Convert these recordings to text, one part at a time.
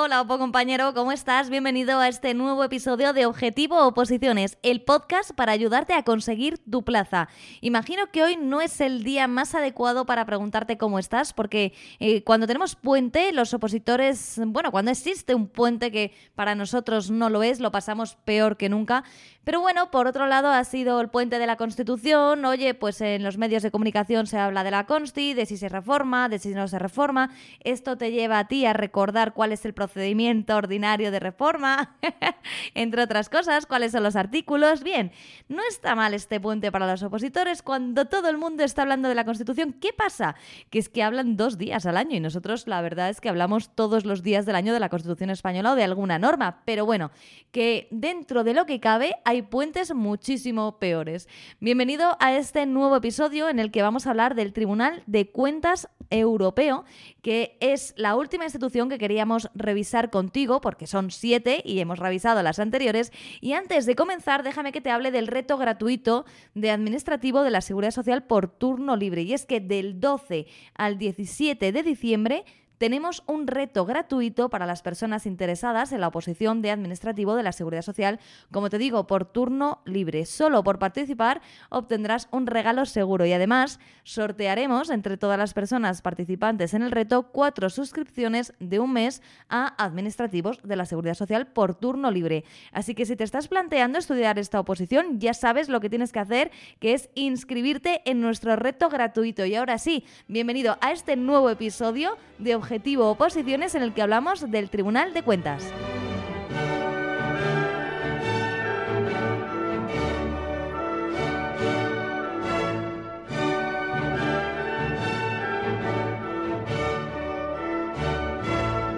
Hola, Opo compañero, ¿cómo estás? Bienvenido a este nuevo episodio de Objetivo Oposiciones, el podcast para ayudarte a conseguir tu plaza. Imagino que hoy no es el día más adecuado para preguntarte cómo estás, porque eh, cuando tenemos puente, los opositores, bueno, cuando existe un puente que para nosotros no lo es, lo pasamos peor que nunca. Pero bueno, por otro lado, ha sido el puente de la Constitución. Oye, pues en los medios de comunicación se habla de la Consti, de si se reforma, de si no se reforma. Esto te lleva a ti a recordar cuál es el procedimiento ordinario de reforma, entre otras cosas, cuáles son los artículos. Bien, no está mal este puente para los opositores cuando todo el mundo está hablando de la Constitución. ¿Qué pasa? Que es que hablan dos días al año y nosotros la verdad es que hablamos todos los días del año de la Constitución española o de alguna norma. Pero bueno, que dentro de lo que cabe hay puentes muchísimo peores. Bienvenido a este nuevo episodio en el que vamos a hablar del Tribunal de Cuentas Europeo, que es la última institución que queríamos revisar contigo, porque son siete y hemos revisado las anteriores. Y antes de comenzar, déjame que te hable del reto gratuito de administrativo de la Seguridad Social por turno libre. Y es que del 12 al 17 de diciembre tenemos un reto gratuito para las personas interesadas en la oposición de administrativo de la Seguridad Social, como te digo, por turno libre. Solo por participar obtendrás un regalo seguro y además sortearemos entre todas las personas participantes en el reto cuatro suscripciones de un mes a administrativos de la Seguridad Social por turno libre. Así que si te estás planteando estudiar esta oposición, ya sabes lo que tienes que hacer, que es inscribirte en nuestro reto gratuito. Y ahora sí, bienvenido a este nuevo episodio de Objetivo Oposiciones en el que hablamos del Tribunal de Cuentas.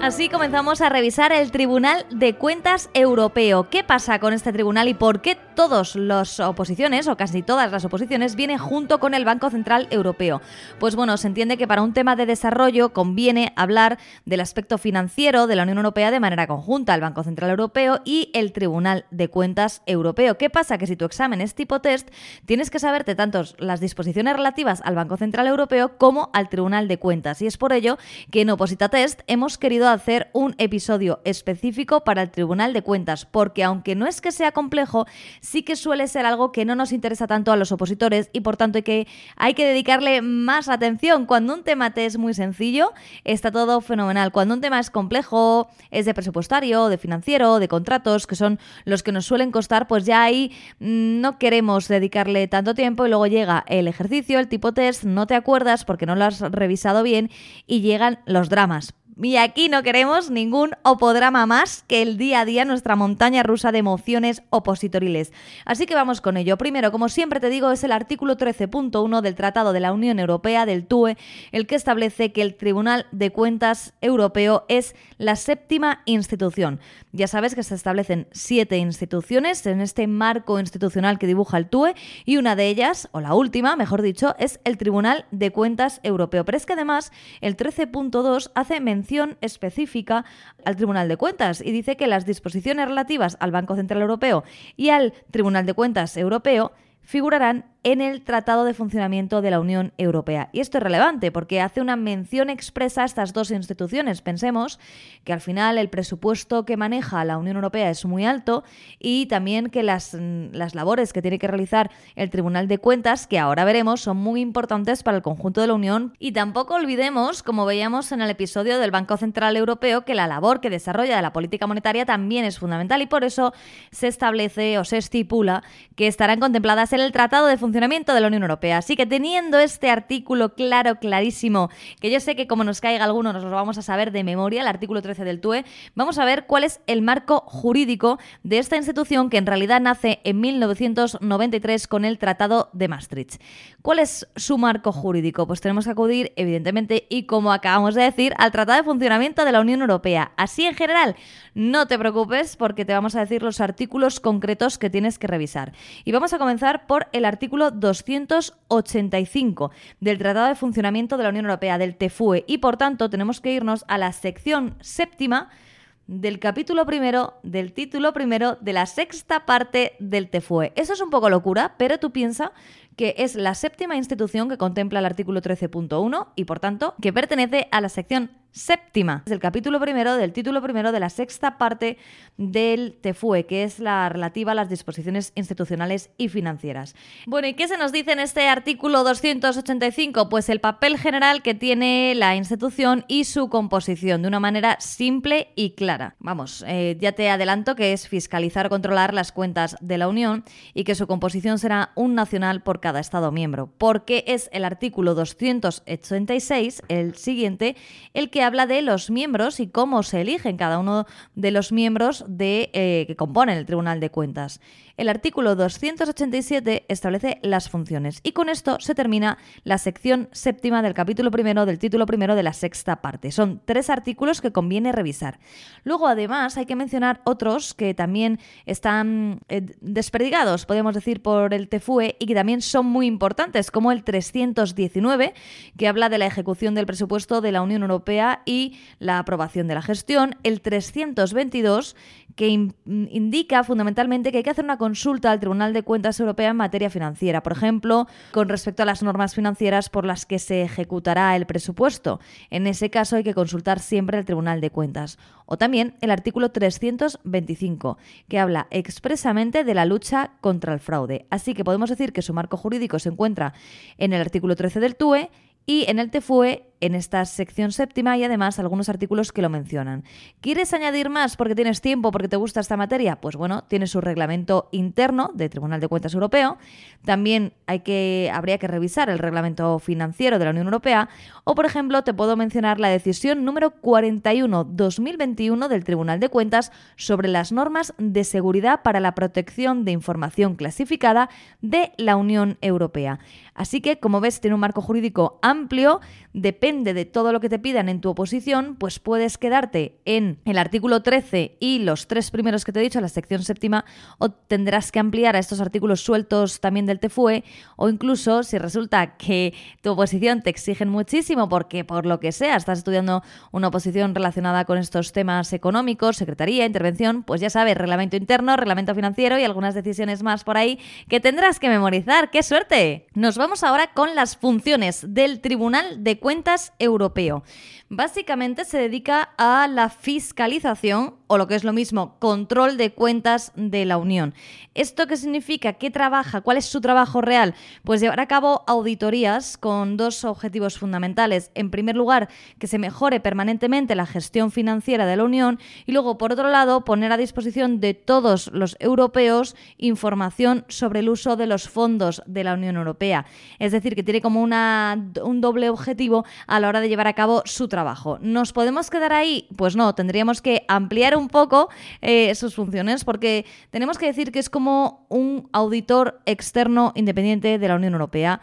Así comenzamos a revisar el Tribunal de Cuentas Europeo. ¿Qué pasa con este tribunal y por qué todas las oposiciones, o casi todas las oposiciones, vienen junto con el Banco Central Europeo? Pues bueno, se entiende que para un tema de desarrollo conviene hablar del aspecto financiero de la Unión Europea de manera conjunta, el Banco Central Europeo y el Tribunal de Cuentas Europeo. ¿Qué pasa? Que si tu examen es tipo test, tienes que saberte tanto las disposiciones relativas al Banco Central Europeo como al Tribunal de Cuentas. Y es por ello que en Oposita Test hemos querido hacer un episodio específico para el Tribunal de Cuentas, porque aunque no es que sea complejo, sí que suele ser algo que no nos interesa tanto a los opositores y por tanto hay que, hay que dedicarle más atención. Cuando un tema te es muy sencillo, está todo fenomenal. Cuando un tema es complejo, es de presupuestario, de financiero, de contratos, que son los que nos suelen costar, pues ya ahí mm, no queremos dedicarle tanto tiempo y luego llega el ejercicio, el tipo test, no te acuerdas porque no lo has revisado bien y llegan los dramas. Y aquí no queremos ningún opodrama más que el día a día, nuestra montaña rusa de emociones opositoriles. Así que vamos con ello. Primero, como siempre te digo, es el artículo 13.1 del Tratado de la Unión Europea, del TUE, el que establece que el Tribunal de Cuentas Europeo es la séptima institución. Ya sabes que se establecen siete instituciones en este marco institucional que dibuja el TUE y una de ellas, o la última, mejor dicho, es el Tribunal de Cuentas Europeo. Pero es que además el 13.2 hace mención específica al Tribunal de Cuentas y dice que las disposiciones relativas al Banco Central Europeo y al Tribunal de Cuentas Europeo figurarán en el Tratado de Funcionamiento de la Unión Europea. Y esto es relevante porque hace una mención expresa a estas dos instituciones. Pensemos que al final el presupuesto que maneja la Unión Europea es muy alto y también que las, las labores que tiene que realizar el Tribunal de Cuentas, que ahora veremos, son muy importantes para el conjunto de la Unión. Y tampoco olvidemos, como veíamos en el episodio del Banco Central Europeo, que la labor que desarrolla de la política monetaria también es fundamental y por eso se establece o se estipula que estarán contempladas en el Tratado de Funcionamiento funcionamiento de la Unión Europea. Así que teniendo este artículo claro, clarísimo, que yo sé que como nos caiga alguno nos lo vamos a saber de memoria, el artículo 13 del TUE, vamos a ver cuál es el marco jurídico de esta institución que en realidad nace en 1993 con el Tratado de Maastricht. ¿Cuál es su marco jurídico? Pues tenemos que acudir, evidentemente, y como acabamos de decir, al Tratado de Funcionamiento de la Unión Europea. Así en general, no te preocupes porque te vamos a decir los artículos concretos que tienes que revisar. Y vamos a comenzar por el artículo 285 del Tratado de Funcionamiento de la Unión Europea, del TFUE, y por tanto tenemos que irnos a la sección séptima del capítulo primero, del título primero, de la sexta parte del TFUE. Eso es un poco locura, pero tú piensa que es la séptima institución que contempla el artículo 13.1 y por tanto que pertenece a la sección séptima del capítulo primero del título primero de la sexta parte del TFUE, que es la relativa a las disposiciones institucionales y financieras. Bueno, ¿y qué se nos dice en este artículo 285? Pues el papel general que tiene la institución y su composición de una manera simple y clara. Vamos, eh, ya te adelanto que es fiscalizar controlar las cuentas de la Unión y que su composición será un nacional por cada Estado miembro, porque es el artículo 286, el siguiente, el que habla de los miembros y cómo se eligen cada uno de los miembros de, eh, que componen el Tribunal de Cuentas. El artículo 287 establece las funciones y con esto se termina la sección séptima del capítulo primero del título primero de la sexta parte. Son tres artículos que conviene revisar. Luego, además, hay que mencionar otros que también están eh, desperdigados, podemos decir, por el TFUE y que también son muy importantes, como el 319, que habla de la ejecución del presupuesto de la Unión Europea y la aprobación de la gestión, el 322, que indica fundamentalmente que hay que hacer una consulta al Tribunal de Cuentas Europea en materia financiera, por ejemplo, con respecto a las normas financieras por las que se ejecutará el presupuesto. En ese caso hay que consultar siempre al Tribunal de Cuentas. O también el artículo 325, que habla expresamente de la lucha contra el fraude. Así que podemos decir que su marco jurídico se encuentra en el artículo 13 del TUE y en el TFUE en esta sección séptima y además algunos artículos que lo mencionan. ¿Quieres añadir más porque tienes tiempo, porque te gusta esta materia? Pues bueno, tiene su reglamento interno de Tribunal de Cuentas Europeo. También hay que, habría que revisar el reglamento financiero de la Unión Europea. O, por ejemplo, te puedo mencionar la decisión número 41-2021 del Tribunal de Cuentas sobre las normas de seguridad para la protección de información clasificada de la Unión Europea. Así que, como ves, tiene un marco jurídico amplio, depende de todo lo que te pidan en tu oposición, pues puedes quedarte en el artículo 13 y los tres primeros que te he dicho, la sección séptima, o tendrás que ampliar a estos artículos sueltos también del TFUE, o incluso si resulta que tu oposición te exigen muchísimo porque por lo que sea estás estudiando una oposición relacionada con estos temas económicos, secretaría, intervención, pues ya sabes, reglamento interno, reglamento financiero y algunas decisiones más por ahí que tendrás que memorizar. ¡Qué suerte! Nos vamos ahora con las funciones del Tribunal de Cuentas europeo. Básicamente se dedica a la fiscalización o lo que es lo mismo, control de cuentas de la Unión. ¿Esto qué significa? ¿Qué trabaja? ¿Cuál es su trabajo real? Pues llevar a cabo auditorías con dos objetivos fundamentales. En primer lugar, que se mejore permanentemente la gestión financiera de la Unión y luego, por otro lado, poner a disposición de todos los europeos información sobre el uso de los fondos de la Unión Europea. Es decir, que tiene como una, un doble objetivo a la hora de llevar a cabo su trabajo. ¿Nos podemos quedar ahí? Pues no, tendríamos que ampliar un poco eh, sus funciones, porque tenemos que decir que es como un auditor externo independiente de la Unión Europea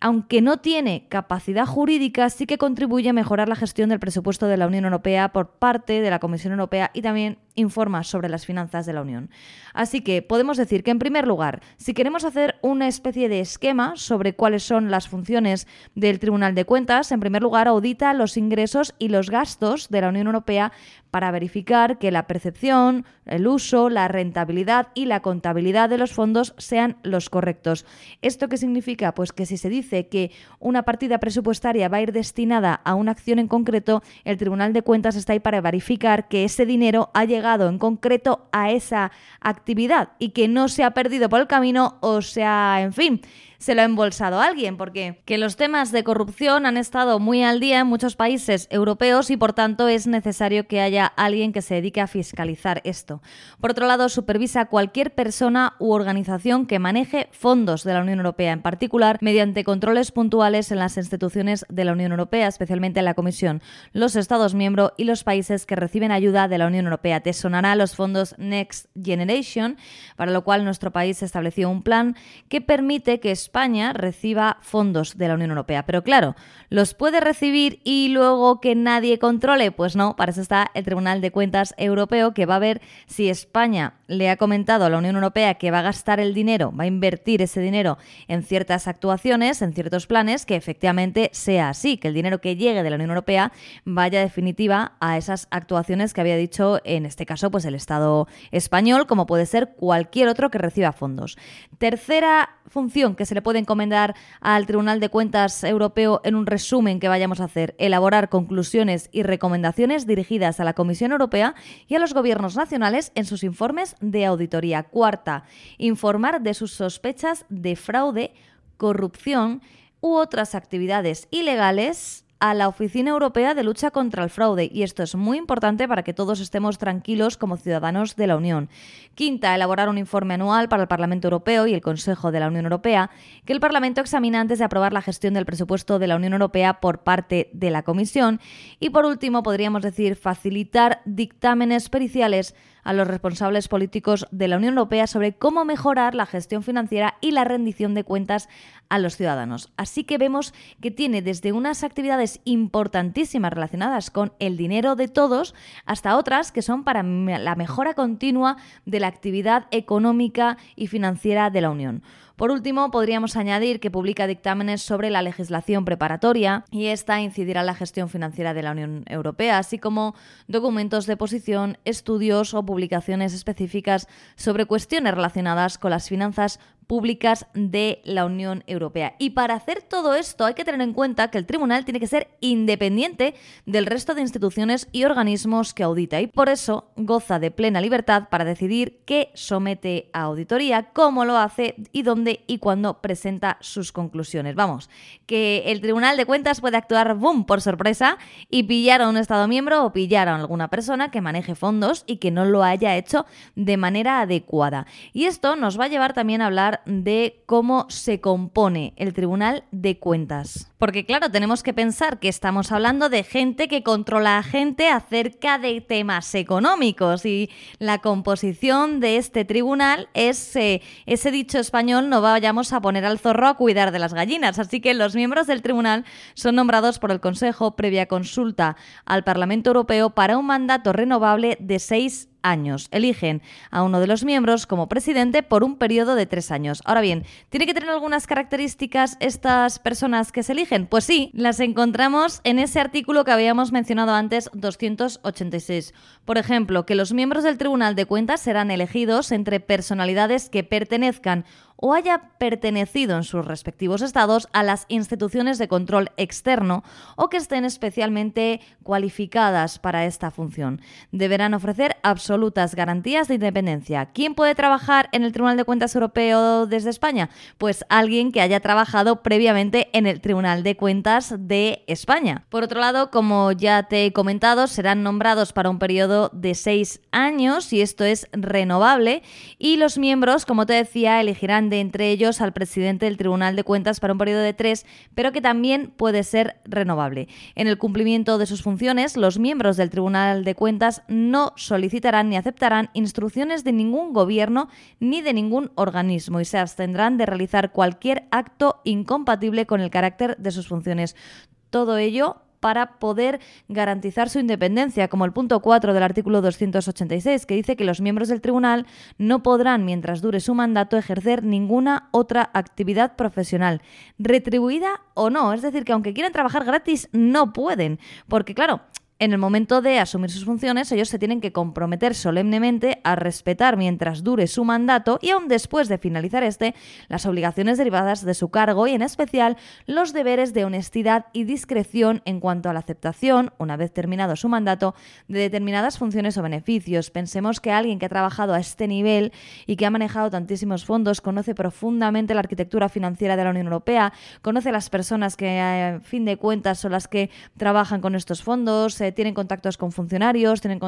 aunque no tiene capacidad jurídica, sí que contribuye a mejorar la gestión del presupuesto de la Unión Europea por parte de la Comisión Europea y también informa sobre las finanzas de la Unión. Así que podemos decir que, en primer lugar, si queremos hacer una especie de esquema sobre cuáles son las funciones del Tribunal de Cuentas, en primer lugar, audita los ingresos y los gastos de la Unión Europea para verificar que la percepción, el uso, la rentabilidad y la contabilidad de los fondos sean los correctos. ¿Esto qué significa? Pues que si se dice que una partida presupuestaria va a ir destinada a una acción en concreto, el Tribunal de Cuentas está ahí para verificar que ese dinero ha en concreto a esa actividad y que no se ha perdido por el camino o sea, en fin, se lo ha embolsado alguien, porque que los temas de corrupción han estado muy al día en muchos países europeos y por tanto es necesario que haya alguien que se dedique a fiscalizar esto. Por otro lado, supervisa cualquier persona u organización que maneje fondos de la Unión Europea, en particular mediante controles puntuales en las instituciones de la Unión Europea, especialmente en la Comisión, los Estados miembros y los países que reciben ayuda de la Unión Europea. Te sonará los fondos Next Generation, para lo cual nuestro país estableció un plan que permite que España reciba fondos de la Unión Europea. Pero claro, ¿los puede recibir y luego que nadie controle? Pues no, para eso está el Tribunal de Cuentas Europeo que va a ver si España le ha comentado a la Unión Europea que va a gastar el dinero, va a invertir ese dinero en ciertas actuaciones, en ciertos planes, que efectivamente sea así, que el dinero que llegue de la Unión Europea vaya definitiva a esas actuaciones que había dicho en este caso pues el Estado español, como puede ser cualquier otro que reciba fondos. Tercera función que se se le puede encomendar al Tribunal de Cuentas Europeo en un resumen que vayamos a hacer? Elaborar conclusiones y recomendaciones dirigidas a la Comisión Europea y a los gobiernos nacionales en sus informes de auditoría. Cuarta, informar de sus sospechas de fraude, corrupción u otras actividades ilegales a la Oficina Europea de Lucha contra el Fraude y esto es muy importante para que todos estemos tranquilos como ciudadanos de la Unión. Quinta, elaborar un informe anual para el Parlamento Europeo y el Consejo de la Unión Europea que el Parlamento examina antes de aprobar la gestión del presupuesto de la Unión Europea por parte de la Comisión. Y por último, podríamos decir facilitar dictámenes periciales a los responsables políticos de la Unión Europea sobre cómo mejorar la gestión financiera y la rendición de cuentas a los ciudadanos. Así que vemos que tiene desde unas actividades importantísimas relacionadas con el dinero de todos hasta otras que son para la mejora continua de la actividad económica y financiera de la Unión. Por último, podríamos añadir que publica dictámenes sobre la legislación preparatoria y esta incidirá en la gestión financiera de la Unión Europea, así como documentos de posición, estudios o publicaciones específicas sobre cuestiones relacionadas con las finanzas públicas de la Unión Europea. Y para hacer todo esto hay que tener en cuenta que el tribunal tiene que ser independiente del resto de instituciones y organismos que audita y por eso goza de plena libertad para decidir qué somete a auditoría, cómo lo hace y dónde y cuándo presenta sus conclusiones. Vamos, que el Tribunal de Cuentas puede actuar, boom, por sorpresa y pillar a un Estado miembro o pillar a alguna persona que maneje fondos y que no lo haya hecho de manera adecuada. Y esto nos va a llevar también a hablar de cómo se compone el Tribunal de Cuentas. Porque claro, tenemos que pensar que estamos hablando de gente que controla a gente acerca de temas económicos y la composición de este tribunal es eh, ese dicho español no vayamos a poner al zorro a cuidar de las gallinas. Así que los miembros del tribunal son nombrados por el Consejo previa consulta al Parlamento Europeo para un mandato renovable de seis años. Eligen a uno de los miembros como presidente por un periodo de tres años. Ahora bien, ¿tiene que tener algunas características estas personas que se eligen? Pues sí, las encontramos en ese artículo que habíamos mencionado antes, 286. Por ejemplo, que los miembros del Tribunal de Cuentas serán elegidos entre personalidades que pertenezcan o haya pertenecido en sus respectivos estados a las instituciones de control externo o que estén especialmente cualificadas para esta función. Deberán ofrecer absolutas garantías de independencia. ¿Quién puede trabajar en el Tribunal de Cuentas Europeo desde España? Pues alguien que haya trabajado previamente en el Tribunal de Cuentas de España. Por otro lado, como ya te he comentado, serán nombrados para un periodo de seis años y esto es renovable y los miembros, como te decía, elegirán de entre ellos al presidente del Tribunal de Cuentas para un periodo de tres, pero que también puede ser renovable. En el cumplimiento de sus funciones, los miembros del Tribunal de Cuentas no solicitarán ni aceptarán instrucciones de ningún gobierno ni de ningún organismo y se abstendrán de realizar cualquier acto incompatible con el carácter de sus funciones. Todo ello para poder garantizar su independencia, como el punto 4 del artículo 286, que dice que los miembros del tribunal no podrán, mientras dure su mandato, ejercer ninguna otra actividad profesional, retribuida o no. Es decir, que aunque quieran trabajar gratis, no pueden. Porque, claro, en el momento de asumir sus funciones, ellos se tienen que comprometer solemnemente a respetar mientras dure su mandato y aún después de finalizar este, las obligaciones derivadas de su cargo y en especial los deberes de honestidad y discreción en cuanto a la aceptación, una vez terminado su mandato, de determinadas funciones o beneficios. Pensemos que alguien que ha trabajado a este nivel y que ha manejado tantísimos fondos conoce profundamente la arquitectura financiera de la Unión Europea, conoce las personas que a fin de cuentas son las que trabajan con estos fondos, tienen contactos con funcionarios, tienen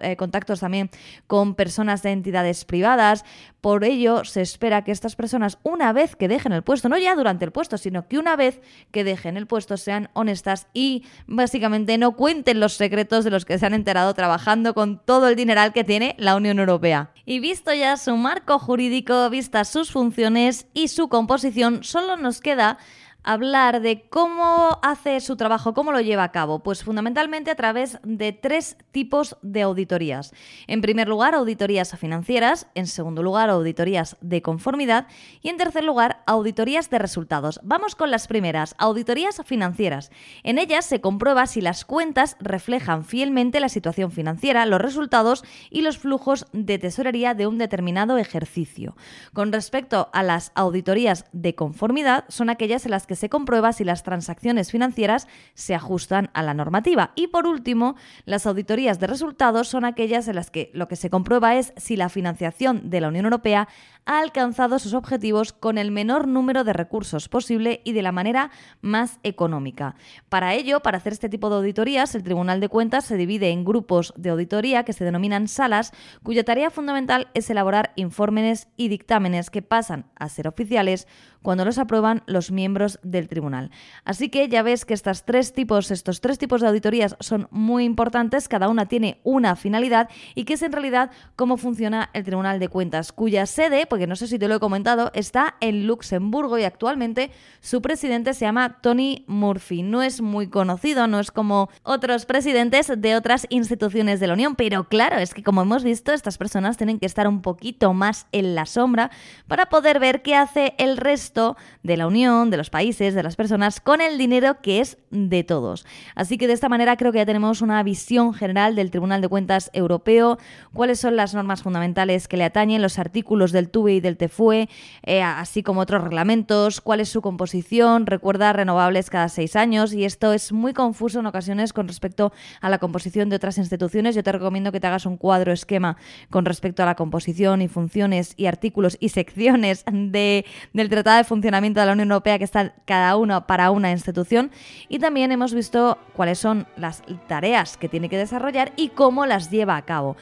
eh, contactos también con personas de entidades privadas. Por ello, se espera que estas personas, una vez que dejen el puesto, no ya durante el puesto, sino que una vez que dejen el puesto, sean honestas y básicamente no cuenten los secretos de los que se han enterado trabajando con todo el dineral que tiene la Unión Europea. Y visto ya su marco jurídico, vistas sus funciones y su composición, solo nos queda hablar de cómo hace su trabajo, cómo lo lleva a cabo. Pues fundamentalmente a través de tres tipos de auditorías. En primer lugar, auditorías financieras. En segundo lugar, auditorías de conformidad. Y en tercer lugar, auditorías de resultados. Vamos con las primeras, auditorías financieras. En ellas se comprueba si las cuentas reflejan fielmente la situación financiera, los resultados y los flujos de tesorería de un determinado ejercicio. Con respecto a las auditorías de conformidad, son aquellas en las que se comprueba si las transacciones financieras se ajustan a la normativa. Y por último, las auditorías de resultados son aquellas en las que lo que se comprueba es si la financiación de la Unión Europea ha alcanzado sus objetivos con el menor número de recursos posible y de la manera más económica. Para ello, para hacer este tipo de auditorías, el Tribunal de Cuentas se divide en grupos de auditoría que se denominan salas, cuya tarea fundamental es elaborar informes y dictámenes que pasan a ser oficiales cuando los aprueban los miembros del tribunal. Así que ya ves que estas tres tipos, estos tres tipos de auditorías son muy importantes, cada una tiene una finalidad y que es en realidad cómo funciona el Tribunal de Cuentas, cuya sede, porque no sé si te lo he comentado, está en Luxemburgo y actualmente su presidente se llama Tony Murphy. No es muy conocido, no es como otros presidentes de otras instituciones de la Unión, pero claro, es que como hemos visto, estas personas tienen que estar un poquito más en la sombra para poder ver qué hace el resto de la Unión, de los países, de las personas, con el dinero que es de todos. Así que de esta manera creo que ya tenemos una visión general del Tribunal de Cuentas Europeo, cuáles son las normas fundamentales que le atañen, los artículos del TUE y del TEFUE, eh, así como otros reglamentos, cuál es su composición, recuerda renovables cada seis años y esto es muy confuso en ocasiones con respecto a la composición de otras instituciones. Yo te recomiendo que te hagas un cuadro esquema con respecto a la composición y funciones y artículos y secciones de, del Tratado de Funcionamiento de la Unión Europea que está cada uno para una institución y también hemos visto cuáles son las tareas que tiene que desarrollar y cómo las lleva a cabo.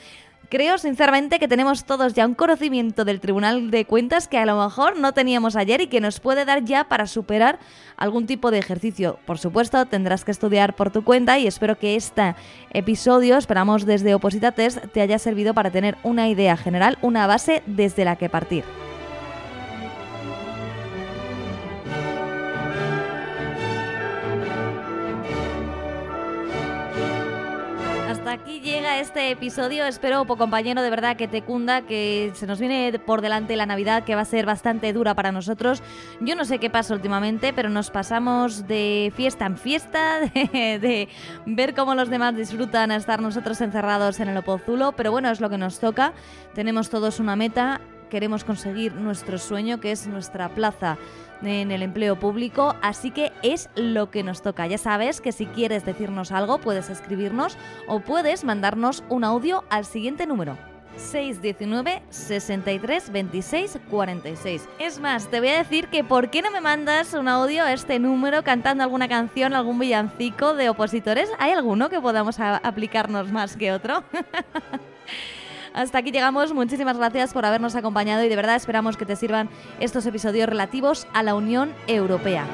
Creo sinceramente que tenemos todos ya un conocimiento del Tribunal de Cuentas que a lo mejor no teníamos ayer y que nos puede dar ya para superar algún tipo de ejercicio. Por supuesto, tendrás que estudiar por tu cuenta y espero que este episodio, esperamos desde Oposita Test, te haya servido para tener una idea general, una base desde la que partir. Aquí llega este episodio. Espero, compañero, de verdad que te cunda, que se nos viene por delante la Navidad, que va a ser bastante dura para nosotros. Yo no sé qué pasa últimamente, pero nos pasamos de fiesta en fiesta, de, ver cómo los demás disfrutan a estar nosotros encerrados en el Opozulo. Pero bueno, es lo que nos toca. Tenemos todos una meta. Queremos conseguir nuestro sueño, que es nuestra plaza en el empleo público, así que es lo que nos toca. Ya sabes que si quieres decirnos algo, puedes escribirnos o puedes mandarnos un audio al siguiente número. 619 63 26 46. Es más, te voy a decir que ¿por qué no me mandas un audio a este número cantando alguna canción, algún villancico de opositores? ¿Hay alguno que podamos aplicarnos más que otro? Hasta aquí llegamos. Muchísimas gracias por habernos acompañado y de verdad esperamos que te sirvan estos episodios relativos a la Unión Europea.